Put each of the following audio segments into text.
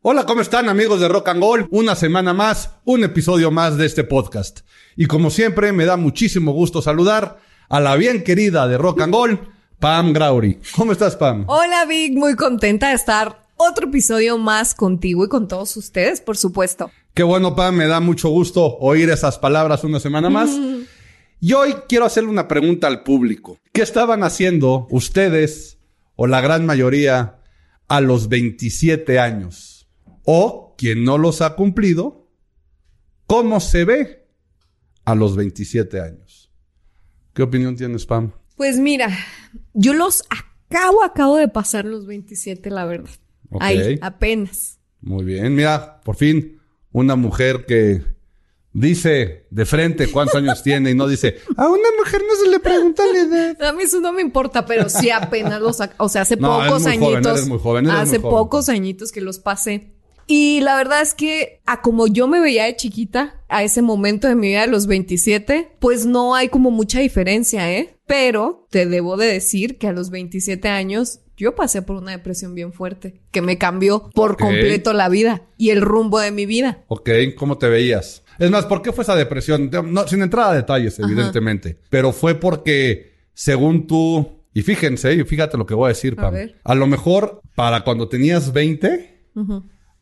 Hola, ¿cómo están amigos de Rock and Gold? Una semana más, un episodio más de este podcast. Y como siempre, me da muchísimo gusto saludar a la bien querida de Rock and Gold, Pam Graury. ¿Cómo estás, Pam? Hola, Vic. Muy contenta de estar otro episodio más contigo y con todos ustedes, por supuesto. Qué bueno, Pam. Me da mucho gusto oír esas palabras una semana más. Y hoy quiero hacerle una pregunta al público. ¿Qué estaban haciendo ustedes o la gran mayoría a los 27 años? O quien no los ha cumplido, ¿cómo se ve a los 27 años? ¿Qué opinión tienes, Pam? Pues mira, yo los acabo, acabo de pasar los 27, la verdad. Ahí, apenas. Muy bien, mira, por fin, una mujer que dice de frente cuántos años tiene y no dice, a una mujer no se le pregunta la edad. A mí eso no me importa, pero sí apenas los, o sea, hace pocos añitos. muy joven, hace pocos añitos que los pasé. Y la verdad es que a como yo me veía de chiquita, a ese momento de mi vida de los 27, pues no hay como mucha diferencia, ¿eh? Pero te debo de decir que a los 27 años yo pasé por una depresión bien fuerte que me cambió por completo la vida y el rumbo de mi vida. Ok, ¿cómo te veías? Es más, ¿por qué fue esa depresión? No, sin entrar a detalles, evidentemente, pero fue porque, según tú, y fíjense, y fíjate lo que voy a decir, Pam. A, a lo mejor para cuando tenías 20,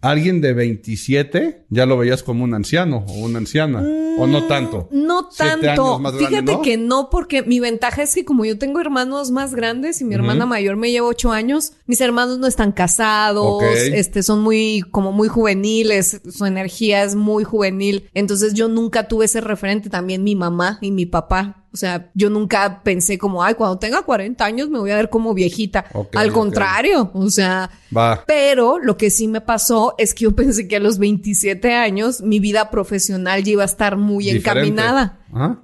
alguien de 27 ya lo veías como un anciano o una anciana. ¿O no tanto? Mm, no tanto. Fíjate que no, porque mi ventaja es que como yo tengo hermanos más grandes y mi hermana mayor me lleva ocho años, mis hermanos no están casados, este, son muy, como muy juveniles, su energía es muy juvenil. Entonces yo nunca tuve ese referente. También mi mamá y mi papá o sea, yo nunca pensé como, ay, cuando tenga 40 años me voy a ver como viejita. Al contrario, o sea, Va. pero lo que sí me pasó es que yo pensé que a los 27 años mi vida profesional ya iba a estar muy encaminada.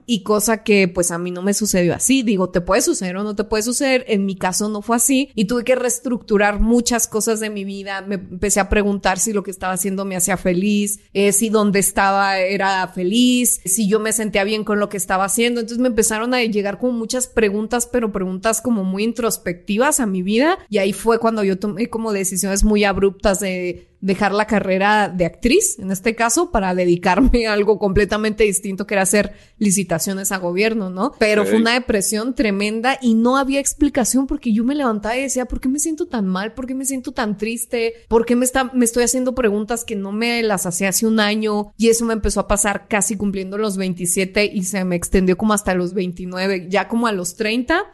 Y cosa que pues a mí no me sucedió así. Digo, te puede suceder o no te puede suceder. En mi caso no fue así y tuve que reestructurar muchas cosas de mi vida. Me empecé a preguntar si lo que estaba haciendo me hacía feliz, eh, si donde estaba era feliz, si yo me sentía bien con lo que estaba haciendo. Entonces me empezaron a llegar como muchas preguntas, pero preguntas como muy introspectivas a mi vida. Y ahí fue cuando yo tomé como decisiones muy abruptas de dejar la carrera de actriz, en este caso, para dedicarme a algo completamente distinto que era hacer licitaciones a gobierno, ¿no? Pero fue una depresión tremenda y no había explicación porque yo me levantaba y decía, ¿por qué me siento tan mal? ¿Por qué me siento tan triste? ¿Por qué me, está, me estoy haciendo preguntas que no me las hacía hace un año? Y eso me empezó a pasar casi cumpliendo los 27 y se me extendió como hasta los 29, ya como a los 30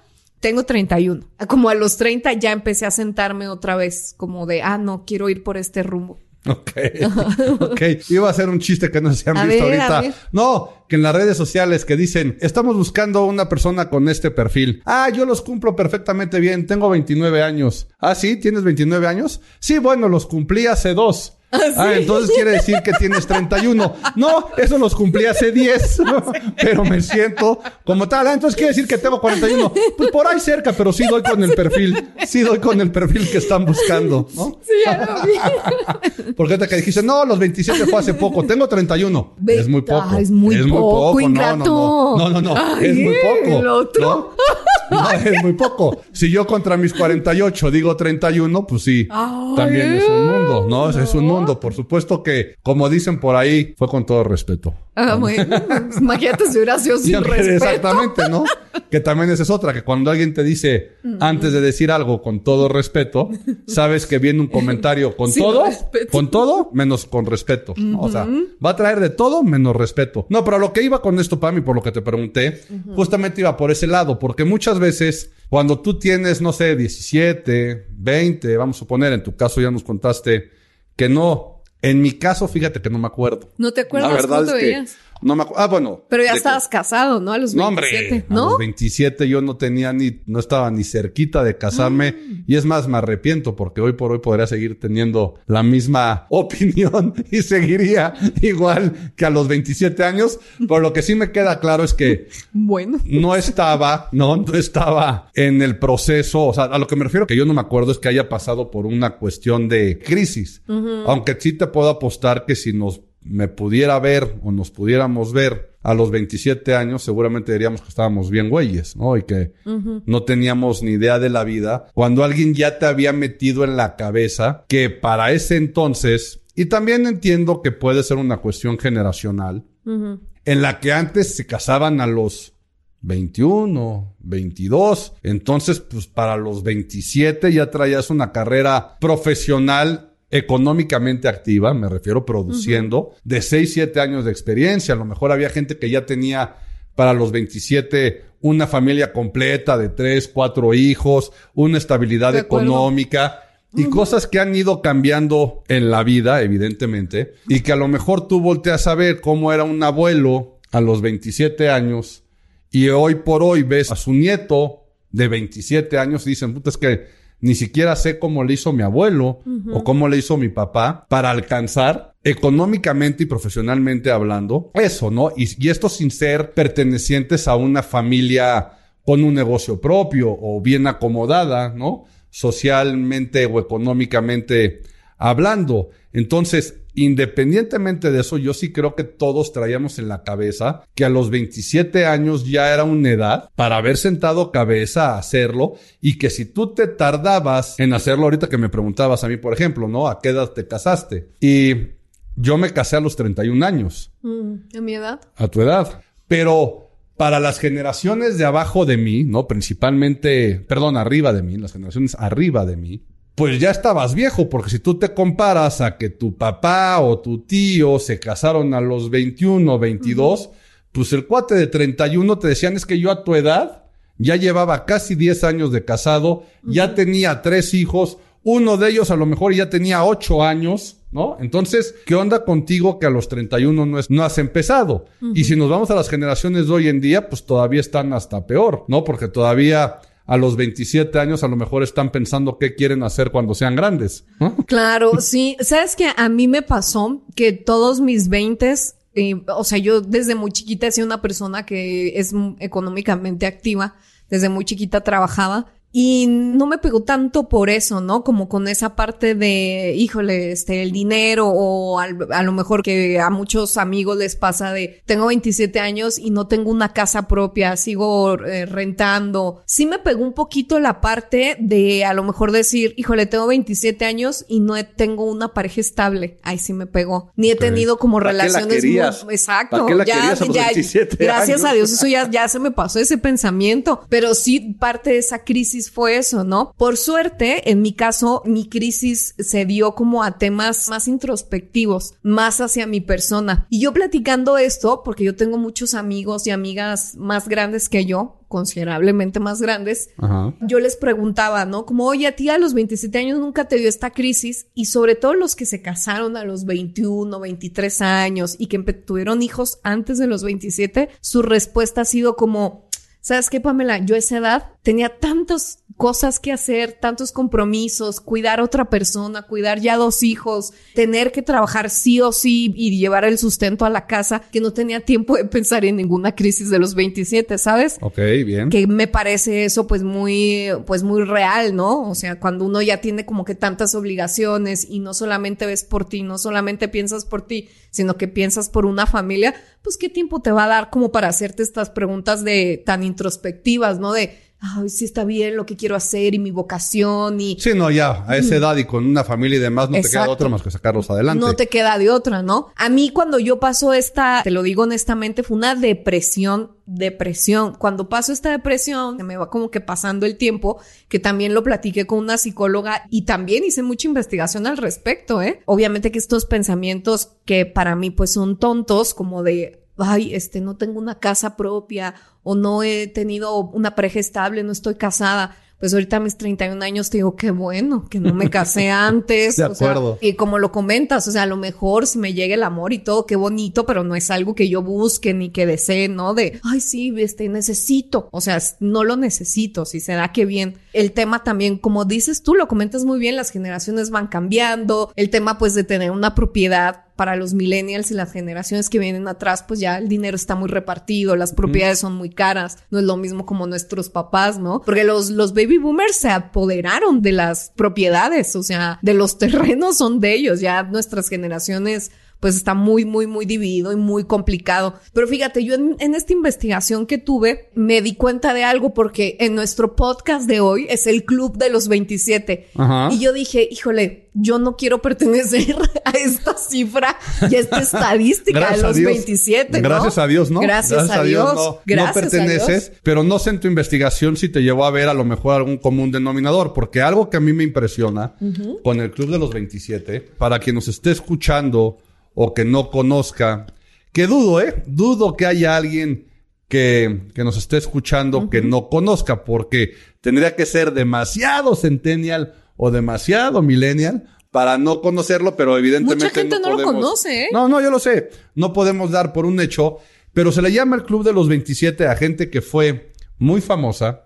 tengo 31. Como a los 30 ya empecé a sentarme otra vez, como de, ah, no, quiero ir por este rumbo. Ok, ok. Iba a ser un chiste que no se han visto ahorita. No, que en las redes sociales que dicen, estamos buscando una persona con este perfil. Ah, yo los cumplo perfectamente bien, tengo 29 años. Ah, sí, ¿tienes 29 años? Sí, bueno, los cumplí hace dos. ¿Ah, ah, entonces quiere decir que tienes 31. No, eso los cumplí hace 10, pero me siento como tal. Ah, entonces quiere decir que tengo 41. Pues por ahí cerca, pero sí doy con el perfil. Sí doy con el perfil que están buscando, ¿no? Sí, ya lo vi. Porque te que dijiste, no, los 27 fue hace poco. Tengo 31. es muy poco. es muy es poco. Muy poco. No, no, no. No, no, es muy poco. El otro. ¿no? es muy poco. Si yo contra mis 48 digo 31, pues sí. también es un mundo, ¿no? Es un mundo por supuesto que, como dicen por ahí, fue con todo respeto. Ah, muy Imagínate si hubiera sido sin respeto. Exactamente, ¿no? que también esa es otra, que cuando alguien te dice, antes de decir algo con todo respeto, sabes que viene un comentario con todo, con todo, menos con respeto. O sea, va a traer de todo menos respeto. No, pero lo que iba con esto, Pami, por lo que te pregunté, justamente iba por ese lado, porque muchas veces cuando tú tienes, no sé, 17, 20, vamos a suponer, en tu caso ya nos contaste que no. En mi caso, fíjate que no me acuerdo. ¿No te acuerdas La verdad es que no me acuerdo. Ah, bueno. Pero ya estabas casado, ¿no? A los 27. No. A los 27 yo no tenía ni, no estaba ni cerquita de casarme. Ah. Y es más, me arrepiento porque hoy por hoy podría seguir teniendo la misma opinión y seguiría igual que a los 27 años. Por lo que sí me queda claro es que. Bueno. No estaba, no, no estaba en el proceso. O sea, a lo que me refiero que yo no me acuerdo es que haya pasado por una cuestión de crisis. Aunque sí te puedo apostar que si nos me pudiera ver o nos pudiéramos ver a los 27 años seguramente diríamos que estábamos bien güeyes, ¿no? Y que no teníamos ni idea de la vida. Cuando alguien ya te había metido en la cabeza que para ese entonces, y también entiendo que puede ser una cuestión generacional, en la que antes se casaban a los 21, 22. Entonces, pues para los 27 ya traías una carrera profesional económicamente activa, me refiero produciendo, de 6, 7 años de experiencia. A lo mejor había gente que ya tenía para los 27 una familia completa de 3, 4 hijos, una estabilidad económica y cosas que han ido cambiando en la vida, evidentemente, y que a lo mejor tú volteas a ver cómo era un abuelo a los 27 años y hoy por hoy ves a su nieto de 27 años y dicen, puta, es que ni siquiera sé cómo le hizo mi abuelo o cómo le hizo mi papá para alcanzar económicamente y profesionalmente hablando eso, ¿no? Y, y esto sin ser pertenecientes a una familia con un negocio propio o bien acomodada, ¿no? Socialmente o económicamente hablando. Entonces, Independientemente de eso, yo sí creo que todos traíamos en la cabeza que a los 27 años ya era una edad para haber sentado cabeza a hacerlo y que si tú te tardabas en hacerlo ahorita que me preguntabas a mí, por ejemplo, ¿no? ¿A qué edad te casaste? Y yo me casé a los 31 años. Mm, ¿A mi edad? A tu edad. Pero para las generaciones de abajo de mí, ¿no? Principalmente, perdón, arriba de mí, las generaciones arriba de mí, pues ya estabas viejo, porque si tú te comparas a que tu papá o tu tío se casaron a los 21 o 22, pues el cuate de 31 te decían es que yo a tu edad ya llevaba casi 10 años de casado, ya tenía tres hijos, uno de ellos a lo mejor ya tenía 8 años, ¿no? Entonces, ¿qué onda contigo que a los 31 no, es, no has empezado? Y si nos vamos a las generaciones de hoy en día, pues todavía están hasta peor, ¿no? Porque todavía a los 27 años a lo mejor están pensando qué quieren hacer cuando sean grandes. Claro, sí. Sabes que a mí me pasó que todos mis 20 eh, o sea, yo desde muy chiquita he sido una persona que es económicamente activa. Desde muy chiquita trabajaba y no me pegó tanto por eso, ¿no? Como con esa parte de, híjole, este, el dinero o a lo mejor que a muchos amigos les pasa de, tengo 27 años y no tengo una casa propia, sigo eh, rentando. Sí me pegó un poquito la parte de a lo mejor decir, híjole, tengo 27 años y no tengo una pareja estable. Ahí sí me pegó. Ni he tenido como relaciones muy... Exacto. qué la ya, a ya, 27 gracias a Dios, eso ya, ya se me pasó ese pensamiento. Pero sí, parte de esa crisis fue eso, ¿no? Por suerte, en mi caso, mi crisis se dio como a temas más introspectivos, más hacia mi persona. Y yo platicando esto, porque yo tengo muchos amigos y amigas más grandes que yo, considerablemente más grandes, yo les preguntaba, ¿no? Como, oye, a ti a los 27 años nunca te dio esta crisis y sobre todo los que se casaron a los 21, 23 años y que tuvieron hijos antes de los 27, su respuesta ha sido como, ¿sabes qué, Pamela? Yo a esa edad tenía tantos cosas que hacer, tantos compromisos, cuidar a otra persona, cuidar ya dos hijos, tener que trabajar sí o sí y llevar el sustento a la casa, que no tenía tiempo de pensar en ninguna crisis de los 27, ¿sabes? Ok, bien. Que me parece eso pues muy, pues muy real, ¿no? O sea, cuando uno ya tiene como que tantas obligaciones y no solamente ves por ti, no solamente piensas por ti, sino que piensas por una familia, pues qué tiempo te va a dar como para hacerte estas preguntas de tan introspectivas, ¿no? De ay, sí está bien lo que quiero hacer y mi vocación y... Sí, no, ya, a esa edad y con una familia y demás no te queda otra más que sacarlos adelante. No te queda de otra, ¿no? A mí cuando yo paso esta, te lo digo honestamente, fue una depresión, depresión. Cuando paso esta depresión, se me va como que pasando el tiempo, que también lo platiqué con una psicóloga y también hice mucha investigación al respecto, ¿eh? Obviamente que estos pensamientos que para mí pues son tontos, como de ay, este, no tengo una casa propia o no he tenido una pareja estable, no estoy casada pues ahorita a mis 31 años te digo, qué bueno, que no me casé antes. de acuerdo. y como lo comentas, o sea, a lo mejor si me llega el amor y todo, qué bonito, pero no es algo que yo busque ni que desee, ¿no? De, ay, sí, este, necesito. O sea, no lo necesito, si se da que bien. El tema también, como dices tú, lo comentas muy bien, las generaciones van cambiando. El tema, pues, de tener una propiedad para los millennials y las generaciones que vienen atrás, pues ya el dinero está muy repartido, las propiedades son muy caras, no es lo mismo como nuestros papás, ¿no? Porque los, los baby boomers se apoderaron de las propiedades, o sea, de los terrenos son de ellos, ya nuestras generaciones pues está muy, muy, muy dividido y muy complicado. Pero fíjate, yo en, en esta investigación que tuve me di cuenta de algo porque en nuestro podcast de hoy es el Club de los 27. Y yo dije, híjole, yo no quiero pertenecer a esta cifra y a esta estadística de los 27. Gracias a Dios, ¿no? Gracias, a, Dios. no, no, perteneces, pero no sé en tu investigación si te llevó a ver a lo mejor algún común denominador, porque algo que a mí me impresiona con el Club de los 27, para quien nos esté escuchando o que no conozca, que dudo, ¿eh? Dudo que haya alguien que, que nos esté escuchando que no conozca, porque tendría que ser demasiado centennial o demasiado millennial para no conocerlo, pero evidentemente Mucha gente no, lo conoce, ¿eh? No, no, yo lo sé. No podemos dar por un hecho, pero se le llama el Club de los 27 a gente que fue muy famosa,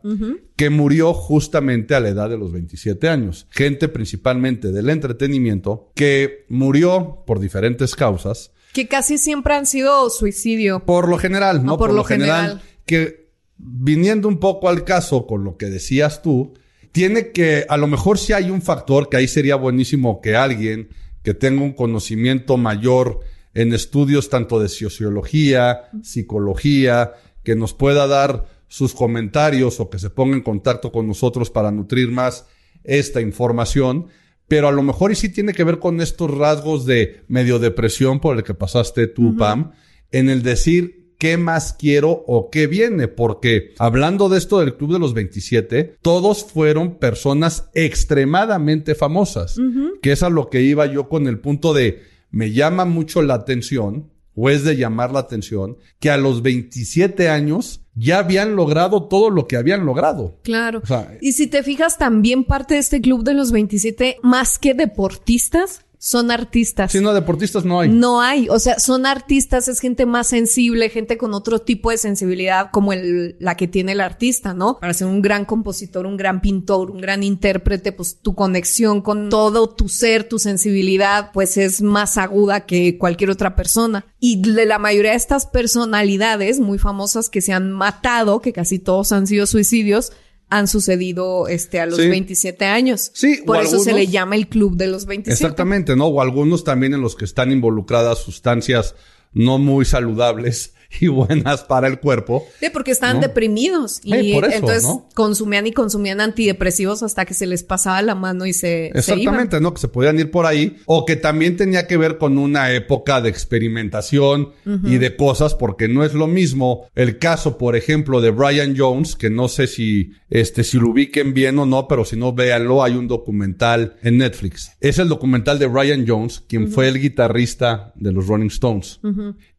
que murió justamente a la edad de los 27 años. Gente principalmente del entretenimiento, que murió por diferentes causas. Que casi siempre han sido suicidio. Por lo general, ¿no? por, lo general, Que viniendo un poco al caso con lo que decías tú, tiene que, a lo mejor si hay un factor que ahí sería buenísimo que alguien que tenga un conocimiento mayor en estudios tanto de sociología, psicología, que nos pueda dar sus comentarios o que se ponga en contacto con nosotros para nutrir más esta información. Pero a lo mejor y sí tiene que ver con estos rasgos de medio depresión por el que pasaste tú, Pam, en el decir, qué más quiero o qué viene, porque hablando de esto del Club de los 27, todos fueron personas extremadamente famosas, que es a lo que iba yo con el punto de, me llama mucho la atención, o es de llamar la atención, que a los 27 años ya habían logrado todo lo que habían logrado. Claro. y si te fijas, también parte de este club de los 27, más que deportistas, son artistas. Si no, deportistas no hay. No hay. O sea, son artistas, es gente más sensible, gente con otro tipo de sensibilidad como el, la que tiene el artista, ¿no? Para ser un gran compositor, un gran pintor, un gran intérprete, pues tu conexión con todo tu ser, tu sensibilidad, pues es más aguda que cualquier otra persona. Y de la mayoría de estas personalidades muy famosas que se han matado, que casi todos han sido suicidios, han sucedido este a los 27 años. Sí, por eso se le llama el club de los 27. Exactamente, ¿no? O algunos también en los que están involucradas sustancias no muy saludables y buenas para el cuerpo. Sí, porque estaban deprimidos y entonces consumían y consumían antidepresivos hasta que se les pasaba la mano y se Exactamente, ¿no? Que se podían ir por ahí o que también tenía que ver con una época de experimentación y de cosas porque no es lo mismo el caso, por ejemplo, de Brian Jones, que no sé si este si lo ubiquen bien o no, pero si no véanlo, hay un documental en Netflix. Es el documental de Brian Jones, quien fue el guitarrista de los Rolling Stones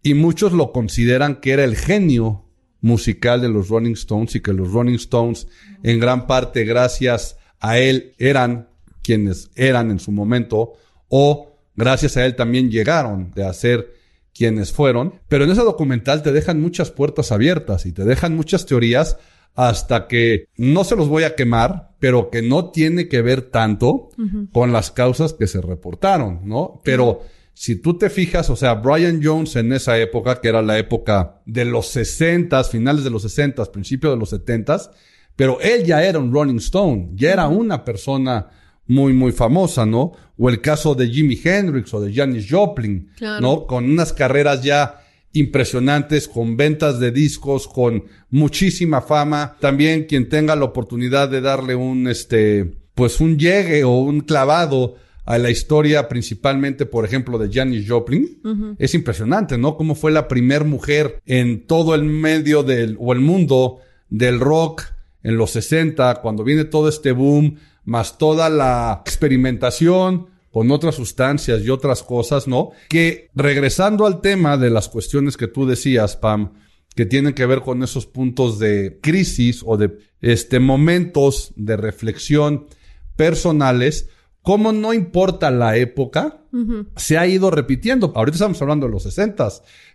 y muchos lo consideran que era el genio musical de los Rolling Stones y que los Rolling Stones en gran parte gracias a él eran quienes eran en su momento o gracias a él también llegaron de ser quienes fueron. Pero en ese documental te dejan muchas puertas abiertas y te dejan muchas teorías hasta que no se los voy a quemar, pero que no tiene que ver tanto con las causas que se reportaron, ¿no? Pero si tú te fijas, o sea, Brian Jones en esa época, que era la época de los 60, finales de los 60, principios de los 70, pero él ya era un Rolling Stone, ya era una persona muy, muy famosa, ¿no? O el caso de Jimi Hendrix o de Janis Joplin, ¿no? Con unas carreras ya impresionantes, con ventas de discos, con muchísima fama. También quien tenga la oportunidad de darle un, este, pues un llegue o un clavado a la historia principalmente, por ejemplo, de Janis Joplin, es impresionante, ¿no? Cómo fue la primer mujer en todo el medio del, o el mundo del rock en los 60, cuando viene todo este boom, más toda la experimentación con otras sustancias y otras cosas, ¿no? Que regresando al tema de las cuestiones que tú decías, Pam, que tienen que ver con esos puntos de crisis o de este momentos de reflexión personales, como no importa la época, se ha ido repitiendo. Ahorita estamos hablando de los 60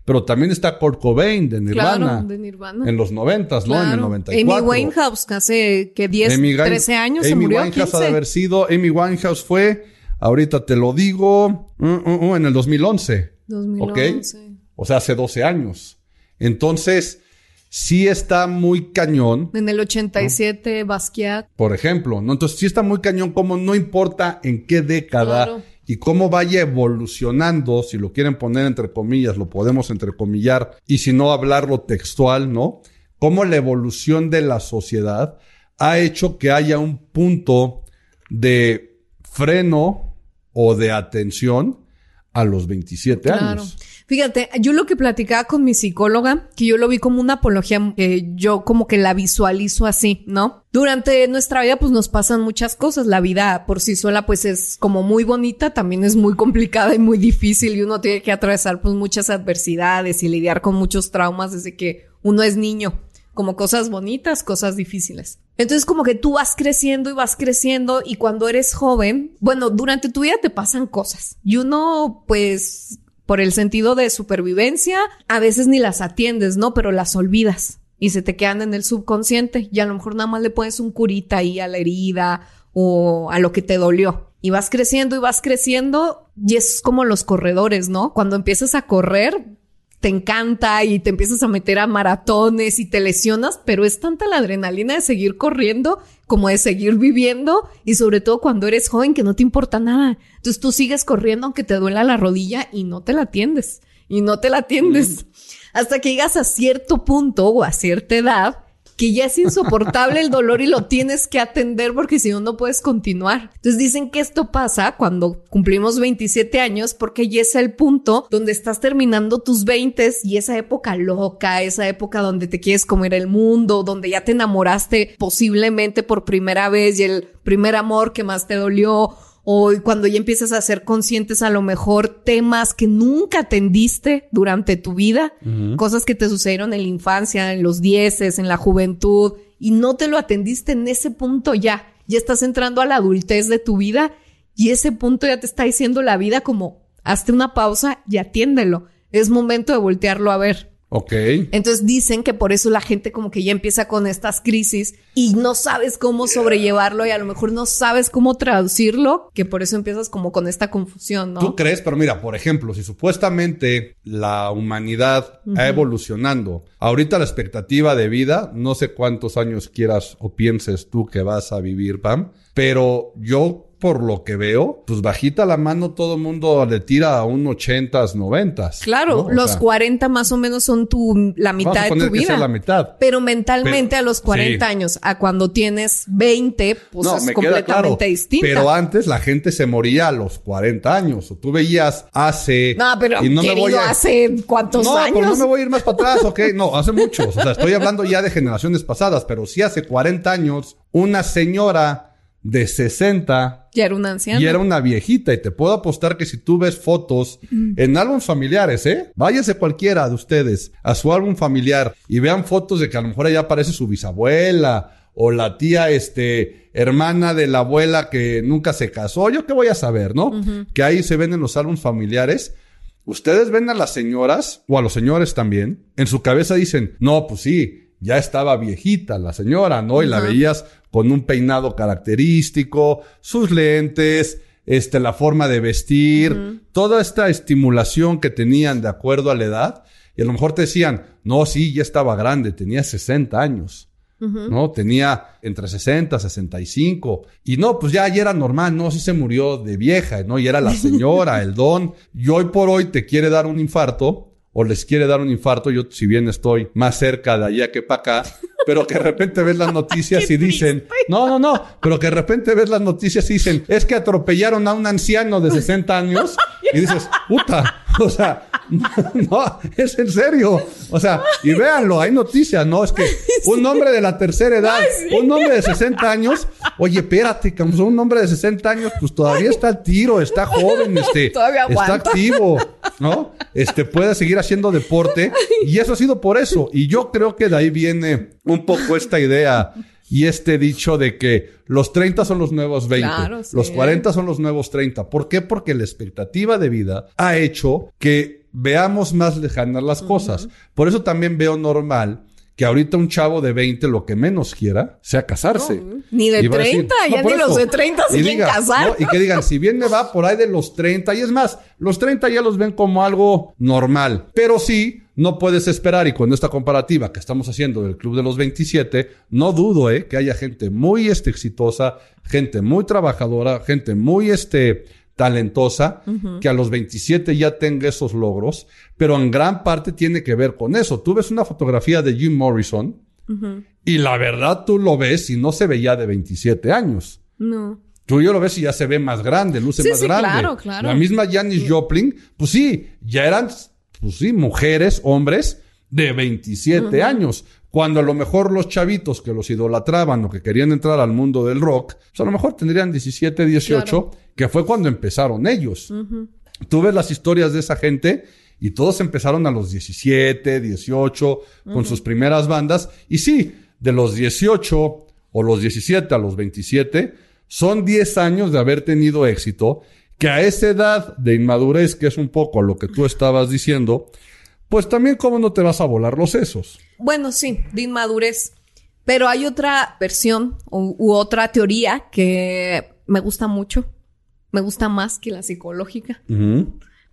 pero también está Kurt Cobain de Nirvana. de Nirvana. En los 90 ¿no? En el 94. Amy Winehouse, que hace que 10, 13 años se murió. Amy Winehouse ha de haber sido, Amy Winehouse fue, ahorita te lo digo, uh, uh, uh, en el 2011. 2011. ¿Ok? O sea, hace 12 años. Entonces, sí está muy cañón. En el 87, Basquiat. Por ejemplo, ¿no? Entonces sí está muy cañón como no importa en qué década y cómo vaya evolucionando, si lo quieren poner entre comillas, lo podemos entrecomillar, y si no hablarlo textual, ¿no? Cómo la evolución de la sociedad ha hecho que haya un punto de freno o de atención a los 27 años. Fíjate, yo lo que platicaba con mi psicóloga, que yo lo vi como una apología, que yo como que la visualizo así, ¿no? Durante nuestra vida pues nos pasan muchas cosas, la vida por sí sola pues es como muy bonita, también es muy complicada y muy difícil y uno tiene que atravesar pues muchas adversidades y lidiar con muchos traumas desde que uno es niño, como cosas bonitas, cosas difíciles. Entonces como que tú vas creciendo y vas creciendo y cuando eres joven, bueno, durante tu vida te pasan cosas y uno pues por el sentido de supervivencia, a veces ni las atiendes, ¿no? Pero las olvidas y se te quedan en el subconsciente y a lo mejor nada más le pones un curita ahí a la herida o a lo que te dolió. Y vas creciendo y vas creciendo y es como los corredores, ¿no? Cuando empiezas a correr, te encanta y te empiezas a meter a maratones y te lesionas, pero es tanta la adrenalina de seguir corriendo como de seguir viviendo y sobre todo cuando eres joven que no te importa nada. Entonces tú sigues corriendo aunque te duela la rodilla y no te la atiendes y no te la atiendes. Mm. Hasta que llegas a cierto punto o a cierta edad que ya es insoportable el dolor y lo tienes que atender porque si no, no puedes continuar. Entonces dicen que esto pasa cuando cumplimos 27 años porque ya es el punto donde estás terminando tus 20 y esa época loca, esa época donde te quieres comer el mundo, donde ya te enamoraste posiblemente por primera vez y el primer amor que más te dolió o cuando ya empiezas a ser conscientes a lo mejor temas que nunca atendiste durante tu vida, cosas que te sucedieron en la infancia, en los dieces, en la juventud, y no te lo atendiste en ese punto ya. Ya estás entrando a la adultez de tu vida y ese punto ya te está diciendo la vida como, hazte una pausa y atiéndelo. Es momento de voltearlo a ver. Ok. Entonces dicen que por eso la gente como que ya empieza con estas crisis y no sabes cómo sobrellevarlo y a lo mejor no sabes cómo traducirlo, que por eso empiezas como con esta confusión, ¿no? Tú crees, pero mira, por ejemplo, si supuestamente la humanidad ha evolucionando, ahorita la expectativa de vida, no sé cuántos años quieras o pienses tú que vas a vivir, Pam, pero yo por lo que veo, pues bajita la mano todo el mundo le tira a un 80s, 90 Claro, los 40 más o menos son tu, la mitad de tu vida. la mitad. Pero mentalmente a los 40 años, a cuando tienes 20, pues es completamente distinto. Pero antes la gente se moría a los 40 años. O tú veías hace... No, pero y no me voy a... hace cuántos no, años. No, no me voy a ir más para atrás, ¿ok? No, hace muchos. O sea, estoy hablando ya de generaciones pasadas, pero sí hace 40 años una señora de 60. Y era una anciana. Y era una viejita. Y te puedo apostar que si tú ves fotos en álbumes familiares, ¿eh? Váyase cualquiera de ustedes a su álbum familiar y vean fotos de que a lo mejor allá aparece su bisabuela o la tía, este, hermana de la abuela que nunca se casó. Yo qué voy a saber, ¿no? Que ahí se ven en los álbumes familiares. Ustedes ven a las señoras o a los señores también. En su cabeza dicen, no, pues sí, ya estaba viejita la señora, ¿no? Y la veías con un peinado característico, sus lentes, este, la forma de vestir, toda esta estimulación que tenían de acuerdo a la edad. Y a lo mejor te decían, no, sí, ya estaba grande, tenía 60 años. ¿No? Tenía entre 60, 65. Y no, pues ya, ya era normal, no, sí se murió de vieja, ¿no? Y era la señora, el don. Y hoy por hoy te quiere dar un infarto o les quiere dar un infarto. Yo, si bien estoy más cerca de allá que para acá, pero que de repente ves las noticias y dicen, no, no, no, pero que de repente ves las noticias y dicen, es que atropellaron a un anciano de 60 años y dices, puta, o sea, no, es en serio. O sea, y véanlo, hay noticias, ¿no? Es que un hombre de la tercera edad, un hombre de 60 años, oye, espérate, como un hombre de 60 años, pues todavía está al tiro, está joven, este, está activo, ¿no? Este, puede seguir haciendo deporte y eso ha sido por eso. Y yo creo que de ahí viene un poco esta idea y este dicho de que los 30 son los nuevos 20, los 40 son los nuevos 30. ¿Por qué? Porque la expectativa de vida ha hecho que veamos más lejanas las cosas. Por eso también veo normal que ahorita un chavo de 20 lo que menos quiera sea casarse. ni de 30, ya ni los de 30 se quieren casar. Y que digan, si bien me va por ahí de los 30, y es más, los 30 ya los ven como algo normal. Pero sí, no puedes esperar, y con esta comparativa que estamos haciendo del Club de los 27, no dudo eh, que haya gente muy este, exitosa, gente muy trabajadora, gente muy este, talentosa, que a los 27 ya tenga esos logros, pero en gran parte tiene que ver con eso. Tú ves una fotografía de Jim Morrison y la verdad tú lo ves y no se veía de 27 años. No. Tú yo lo ves y ya se ve más grande, luce más grande. Claro, claro. La misma Janis Joplin, pues sí, ya eran, pues sí, mujeres, hombres de 27 años. Cuando a lo mejor los chavitos que los idolatraban o que querían entrar al mundo del rock, pues a lo mejor tendrían 17, 18, que fue cuando empezaron ellos. Tú ves las historias de esa gente y todos empezaron a los 17, 18, con sus primeras bandas. Y sí, de los 18 o los 17 a los 27, son 10 años de haber tenido éxito, que a esa edad de inmadurez, que es un poco lo que tú estabas diciendo, pues también cómo no te vas a volar los sesos. Bueno, sí, de inmadurez. Pero hay otra versión u, otra teoría que me gusta mucho. Me gusta más que la psicológica.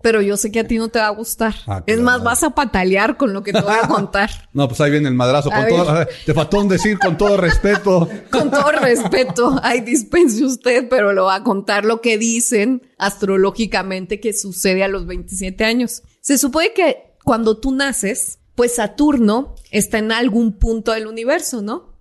Pero yo sé que a ti no te va a gustar. Ah, es más, vas a patalear con lo que te voy a contar. no, pues ahí viene el madrazo. Con todo, te faltó un decir con todo respeto. con todo respeto. Ay, dispense usted, pero lo va a contar lo que dicen astrológicamente que sucede a los 27 años. Se supone que cuando tú naces, pues Saturno está en algún punto del universo, ¿no?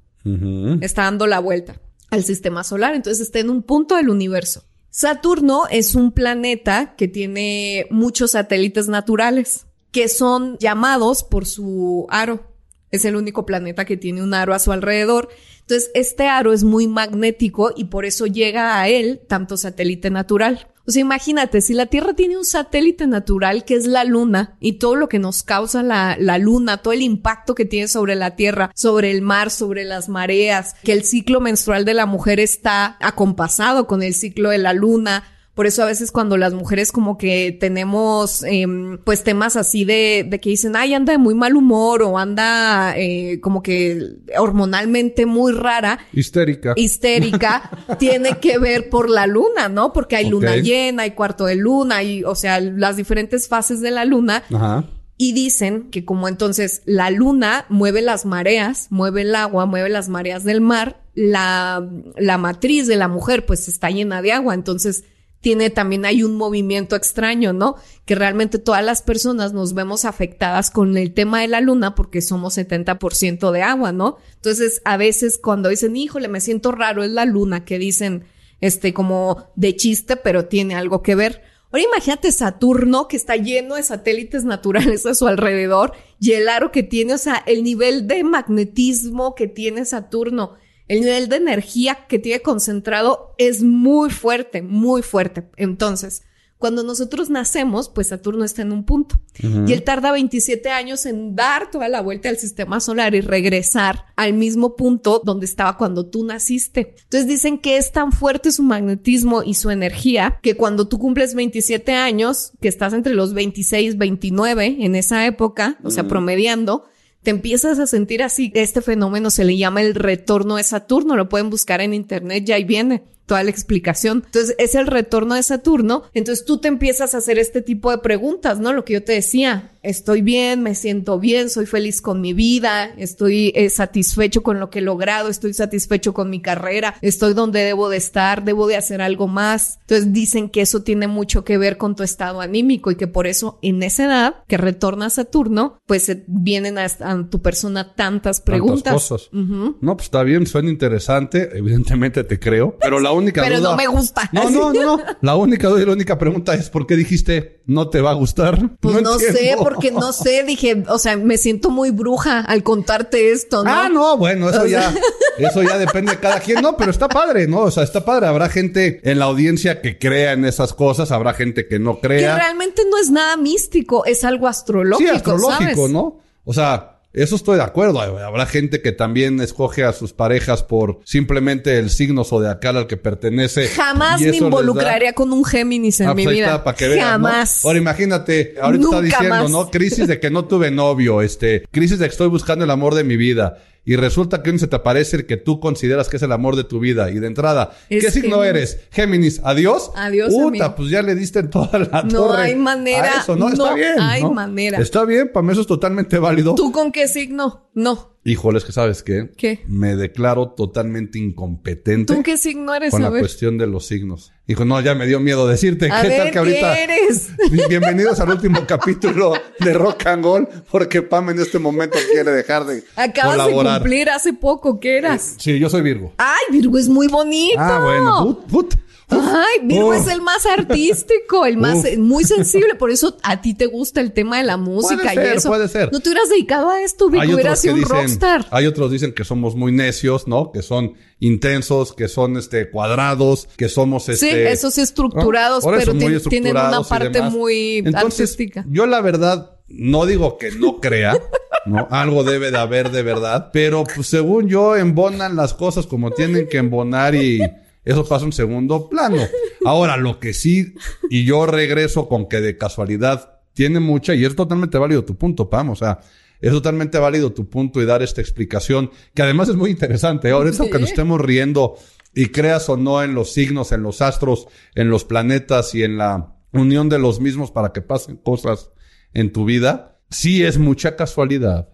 Está dando la vuelta al sistema solar, entonces está en un punto del universo. Saturno es un planeta que tiene muchos satélites naturales que son llamados por su aro. Es el único planeta que tiene un aro a su alrededor. Entonces, este aro es muy magnético y por eso llega a él tanto satélite natural. O sea, imagínate, si la Tierra tiene un satélite natural que es la Luna y todo lo que nos causa la, la, Luna, todo el impacto que tiene sobre la Tierra, sobre el mar, sobre las mareas, que el ciclo menstrual de la mujer está acompasado con el ciclo de la Luna, por eso a veces cuando las mujeres como que tenemos em, pues temas así de, de, que dicen, ay, anda de muy mal humor o anda eh, como que hormonalmente muy rara. Histérica. Histérica. tiene que ver por la luna, ¿no? Porque hay luna llena, hay cuarto de luna, y, o sea, las diferentes fases de la luna. Ajá. Y dicen que como entonces la luna mueve las mareas, mueve el agua, mueve las mareas del mar, la, la matriz de la mujer pues está llena de agua. Entonces tiene también hay un movimiento extraño, ¿no? Que realmente todas las personas nos vemos afectadas con el tema de la luna porque somos 70% de agua, ¿no? Entonces, a veces cuando dicen, híjole, me siento raro, es la luna, que dicen, este, como de chiste, pero tiene algo que ver. Ahora imagínate Saturno que está lleno de satélites naturales a su alrededor y el aro que tiene, o sea, el nivel de magnetismo que tiene Saturno el nivel de energía que tiene concentrado es muy fuerte, muy fuerte. Entonces, cuando nosotros nacemos, pues Saturno está en un punto y él tarda 27 años en dar toda la vuelta al sistema solar y regresar al mismo punto donde estaba cuando tú naciste. Entonces dicen que es tan fuerte su magnetismo y su energía que cuando tú cumples 27 años, que estás entre los 26, 29 en esa época, o sea, promediando, te empiezas a sentir así. Este fenómeno se le llama el retorno de Saturno. Lo pueden buscar en internet, ya ahí viene toda la explicación. Entonces, es el retorno de Saturno. Entonces, tú te empiezas a hacer este tipo de preguntas, ¿no? Lo que yo te decía, estoy bien, me siento bien, soy feliz con mi vida, estoy eh, satisfecho con lo que he logrado, estoy satisfecho con mi carrera, estoy donde debo de estar, debo de hacer algo más. Entonces, dicen que eso tiene mucho que ver con tu estado anímico y que por eso en esa edad que retorna Saturno, pues vienen a, tu persona tantas preguntas. Tantas cosas. No, pues está bien, suena interesante, evidentemente te creo, pero la única Pero no me gusta. No, no, no. La única duda y la única pregunta es ¿por qué dijiste no te va a gustar? Pues no, sé, porque no sé. Dije, o sea, me siento muy bruja al contarte esto, ¿no? Ah, no, bueno, eso ya, eso ya depende de cada quien. No, pero está padre, ¿no? O sea, está padre. Habrá gente en la audiencia que crea en esas cosas, habrá gente que no crea. Que realmente no es nada místico, es algo astrológico. Sí, astrológico, ¿no? O sea, eso estoy de acuerdo. Habrá gente que también escoge a sus parejas por simplemente el signo zodiacal al que pertenece. Jamás me involucraría con un Géminis en ah, mi pues vida. Jamás. Ahora imagínate, ahorita está diciendo, ¿no? Crisis de que no tuve novio, este, crisis de que estoy buscando el amor de mi vida y resulta que uno se te aparece el que tú consideras que es el amor de tu vida. Y de entrada, ¿qué signo eres? Géminis, adiós. Adiós. Puta, pues ya le diste toda la no hay manera. eso, ¿no? Está bien. hay manera. Está bien, para mí eso es totalmente válido. ¿Tú con qué signo? No. Híjole, es que sabes qué? ¿Qué? Me declaro totalmente incompetente. ¿Tú qué signo eres? Con la cuestión de los signos. Dijo, no, ya me dio miedo decirte. ¿Qué tal que ahorita? ¿qué eres? Bienvenidos al último capítulo de Rock and Roll, porque Pam en este momento quiere dejar de Acabas de cumplir hace poco, ¿qué eras? Sí, yo soy Virgo. Ay, Virgo es muy bonito. Ah, bueno. Put, put. Ay, Virgo es el más artístico, el más muy sensible, por eso a ti te gusta el tema de la música puede y eso. Puede ser. No te hubieras dedicado a esto, Virgo, hubieras sido un rockstar. Hay otros dicen que somos muy necios, ¿no? Que son intensos, que son este cuadrados, que somos este Sí, esos estructurados, pero tienen una parte muy artística. Yo la verdad no digo que no crea, ¿no? Algo debe de haber de verdad, pero pues según yo embonan las cosas como tienen que embonar y eso pasa en segundo plano. Ahora, lo que sí, y yo regreso con que de casualidad tiene mucha, y es totalmente válido tu punto, Pam, o sea, es totalmente válido tu punto y dar esta explicación, que además es muy interesante. Ahora, eso que nos estemos riendo y creas o no en los signos, en los astros, en los planetas y en la unión de los mismos para que pasen cosas en tu vida, sí es mucha casualidad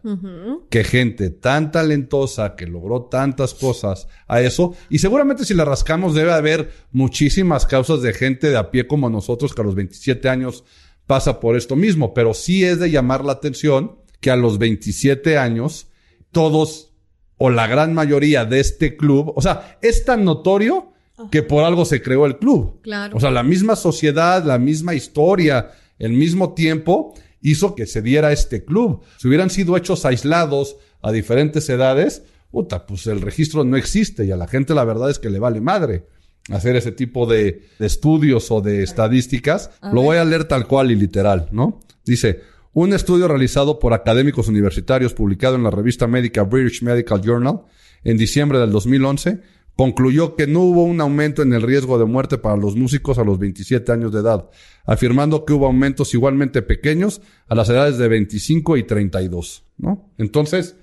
que gente tan talentosa que logró tantas cosas a eso, y seguramente si la rascamos debe haber muchísimas causas de gente de a pie como nosotros que a los 27 años pasa por esto mismo, pero sí es de llamar la atención que a los 27 años todos o la gran mayoría de este club, o sea, es tan notorio que por algo se creó el club. Claro. O sea, la misma sociedad, la misma historia, el mismo tiempo, hizo que se diera este club. Si hubieran sido hechos aislados a diferentes edades, puta, pues el registro no existe y a la gente la verdad es que le vale madre hacer ese tipo de, estudios o de estadísticas. Lo voy a leer tal cual y literal, ¿no? Dice, un estudio realizado por académicos universitarios publicado en la revista médica British Medical Journal en diciembre del 2011 concluyó que no hubo un aumento en el riesgo de muerte para los músicos a los 27 años de edad, afirmando que hubo aumentos igualmente pequeños a las edades de 25 y 32, ¿no? Entonces,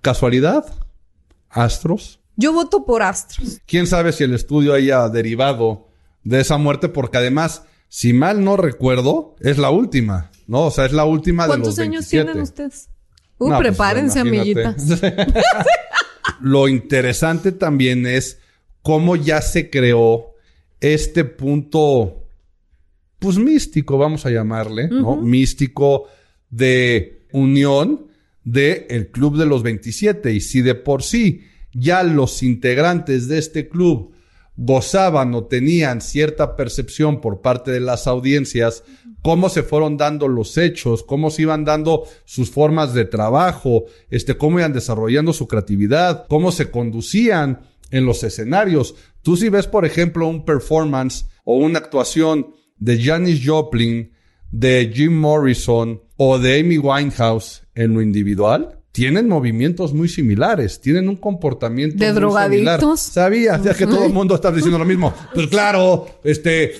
¿casualidad? ¿Astros? Yo voto por astros. ¿Quién sabe si el estudio haya derivado de esa muerte? Porque además, si mal no recuerdo, es la última, ¿no? O sea, es la última de los 27. ¿Cuántos años tienen ustedes? Uh, pues, prepárense, amiguitas. Lo interesante también es cómo ya se creó este punto, pues místico, vamos a llamarle, ¿no? Místico de unión del el Club de los 27. Y si de por sí ya los integrantes de este club gozaban o tenían cierta percepción por parte de las audiencias, cómo se fueron dando los hechos, cómo se iban dando sus formas de trabajo, este, cómo iban desarrollando su creatividad, cómo se conducían en los escenarios. Tú si ves, por ejemplo, un performance o una actuación de Janis Joplin, de Jim Morrison o de Amy Winehouse en lo individual, tienen movimientos muy similares, tienen un comportamiento de muy drogadictos. Sabía, que todo el mundo está diciendo lo mismo. Pues claro, este,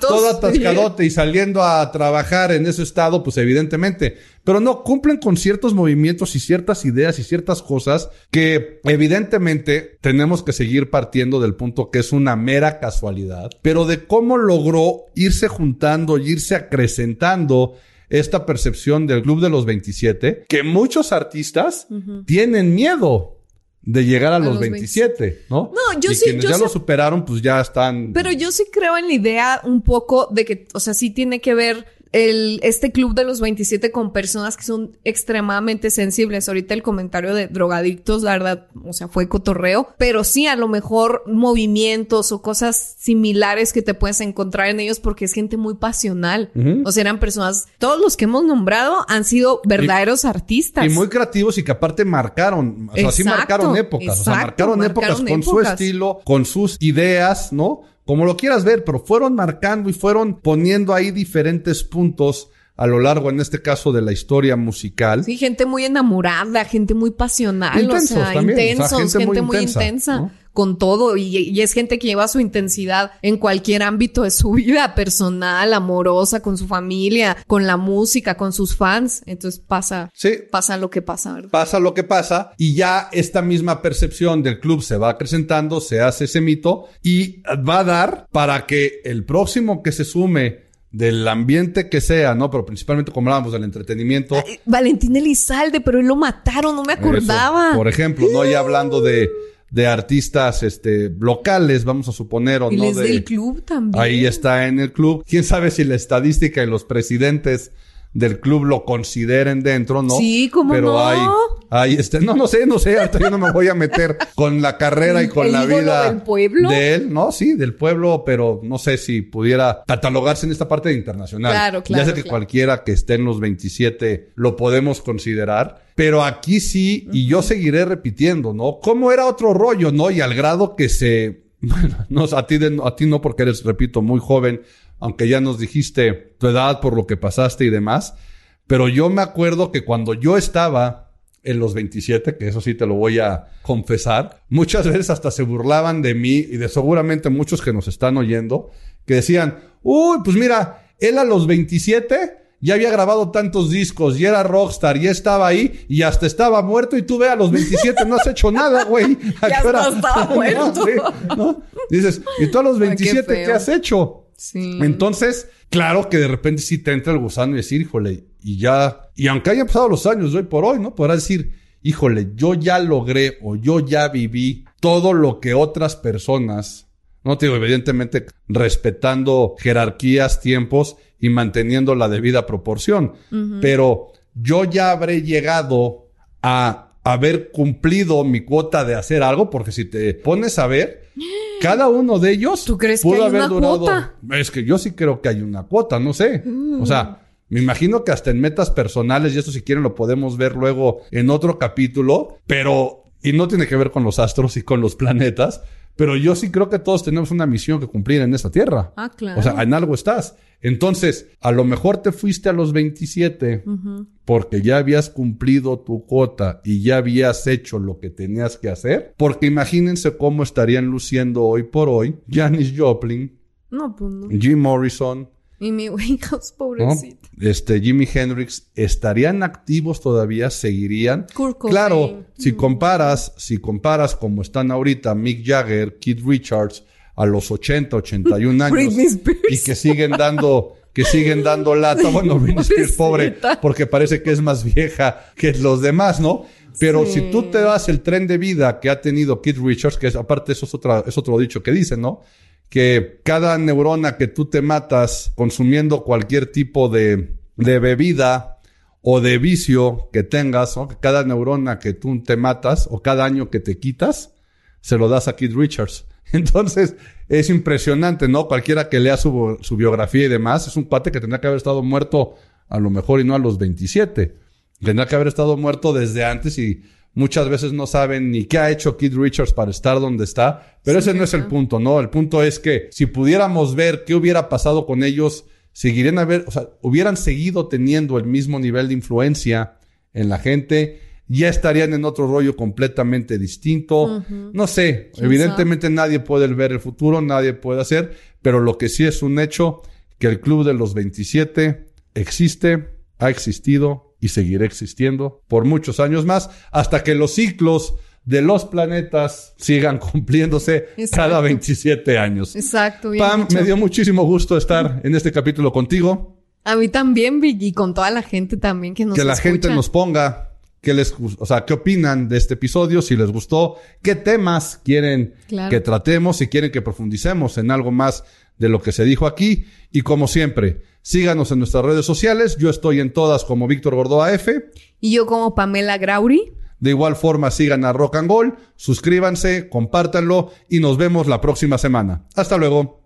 todo atascadote y saliendo a trabajar en ese estado, pues evidentemente. Pero no, cumplen con ciertos movimientos y ciertas ideas y ciertas cosas que evidentemente tenemos que seguir partiendo del punto que es una mera casualidad, pero de cómo logró irse juntando y irse acrecentando esta percepción del Club de los 27, que muchos artistas tienen miedo de llegar a, los, 27, ¿no? No, yo y sí. Quienes ya lo superaron, pues ya están. Pero yo sí creo en la idea un poco de que, o sea, sí tiene que ver el, este club de los 27 con personas que son extremadamente sensibles. Ahorita el comentario de drogadictos, la verdad, o sea, fue cotorreo, pero sí a lo mejor movimientos o cosas similares que te puedes encontrar en ellos porque es gente muy pasional. O sea, eran personas, todos los que hemos nombrado han sido verdaderos artistas. Y muy creativos y que aparte marcaron, o sea, sí marcaron épocas, o sea, marcaron, épocas con su estilo, con sus ideas, ¿no? Como lo quieras ver, pero fueron marcando y fueron poniendo ahí diferentes puntos a lo largo, en este caso, de la historia musical. Sí, gente muy enamorada, gente muy pasional, o sea, intensos, gente, muy, intensa con todo y, es gente que lleva su intensidad en cualquier ámbito de su vida personal, amorosa, con su familia, con la música, con sus fans. Entonces pasa, pasa lo que pasa. ¿verdad? Pasa lo que pasa y ya esta misma percepción del club se va acrecentando, se hace ese mito y va a dar para que el próximo que se sume del ambiente que sea, ¿no? Pero principalmente como hablábamos del entretenimiento. Valentín Elizalde, pero él lo mataron, no me acordaba. por ejemplo, ¿no? Ya hablando de, de artistas este, locales, vamos a suponer, o no. Es del club también. Ahí está en el club. Quién sabe si la estadística y los presidentes del club lo consideren dentro, ¿no? Sí, como Pero no. hay, hay este, no, no sé, no sé, hasta yo no me voy a meter con la carrera y con la vida del pueblo? de él, ¿no? Sí, del pueblo, pero no sé si pudiera catalogarse en esta parte internacional. Claro, claro. Ya sé que cualquiera que esté en los 27 lo podemos considerar, pero aquí sí, y yo seguiré repitiendo, ¿no? ¿Cómo era otro rollo, no? Y al grado que se bueno, no, a ti, a ti no porque eres, repito, muy joven, aunque ya nos dijiste tu edad por lo que pasaste y demás. Pero yo me acuerdo que cuando yo estaba en los 27, que eso sí te lo voy a confesar, muchas veces hasta se burlaban de mí y de seguramente muchos que nos están oyendo, que decían, uy, pues mira, él a los 27 ya había grabado tantos discos y era rockstar y estaba ahí y hasta estaba muerto y tú ve a los 27 no has hecho nada, güey. ya estaba muerto. Dices, ¿y tú a los 27 qué has hecho? Sí. Entonces, claro que de repente sí te entra el gusano y decir, híjole, y ya, y aunque hayan pasado los años de hoy por hoy, ¿no? Podrás decir, híjole, yo ya logré o yo ya viví todo lo que otras personas, no te digo, evidentemente respetando jerarquías, tiempos y manteniendo la debida proporción, pero yo ya habré llegado a haber cumplido mi cuota de hacer algo, porque si te pones a ver, cada uno de ellos ¿Tú crees pudo que hay haber una durado. Cuota? Es que yo sí creo que hay una cuota, no sé. O sea, me imagino que hasta en metas personales, y esto si quieren lo podemos ver luego en otro capítulo, pero, y no tiene que ver con los astros y con los planetas, pero yo sí creo que todos tenemos una misión que cumplir en esta tierra. Ah, claro. O sea, en algo estás. Entonces, a lo mejor te fuiste a los 27 porque ya habías cumplido tu cuota y ya habías hecho lo que tenías que hacer. Porque imagínense cómo estarían luciendo hoy por hoy Janis Joplin, no, pues no. Jim Morrison, y mi Winehouse, pobrecito. Este, Jimi Hendrix, ¿estarían activos todavía? ¿Seguirían? claro, si comparas, si comparas como están ahorita Mick Jagger, Keith Richards, a los 80, 81 años. y que siguen dando, que siguen dando lata. Bueno, Britney Spears, pobre, porque parece que es más vieja que los demás, ¿no? Pero si tú te das el tren de vida que ha tenido Keith Richards, que es, aparte eso es, otra, es otro dicho que dicen, ¿no? Que cada neurona que tú te matas consumiendo cualquier tipo de, bebida o de vicio que tengas, ¿no? cada neurona que tú te matas o cada año que te quitas, se lo das a Keith Richards. Entonces, es impresionante, ¿no? Cualquiera que lea su, su biografía y demás, es un cuate que tendría que haber estado muerto a lo mejor y no a los 27. Tendría que haber estado muerto desde antes y Muchas veces no saben ni qué ha hecho Keith Richards para estar donde está, pero ese no es el punto, ¿no? El punto es que si pudiéramos ver qué hubiera pasado con ellos, seguirían a ver, o sea, hubieran seguido teniendo el mismo nivel de influencia en la gente, ya estarían en otro rollo completamente distinto. No sé, evidentemente nadie puede ver el futuro, nadie puede hacer, pero lo que sí es un hecho, que el Club de los 27 existe, ha existido y seguirá existiendo por muchos años más hasta que los ciclos de los planetas sigan cumpliéndose cada 27 años. Exacto. Pam, me dio muchísimo gusto estar en este capítulo contigo. A mí también, y con toda la gente también que nos Que la gente nos ponga qué les, o sea, qué opinan de este episodio, si les gustó, qué temas quieren que tratemos, si quieren que profundicemos en algo más de lo que se dijo aquí. Y como siempre, síganos en nuestras redes sociales. Yo estoy en todas como Víctor Gordoa F. Y yo como Pamela Grauri. De igual forma, sigan a Rock and Gold, suscríbanse, compártanlo y nos vemos la próxima semana. Hasta luego.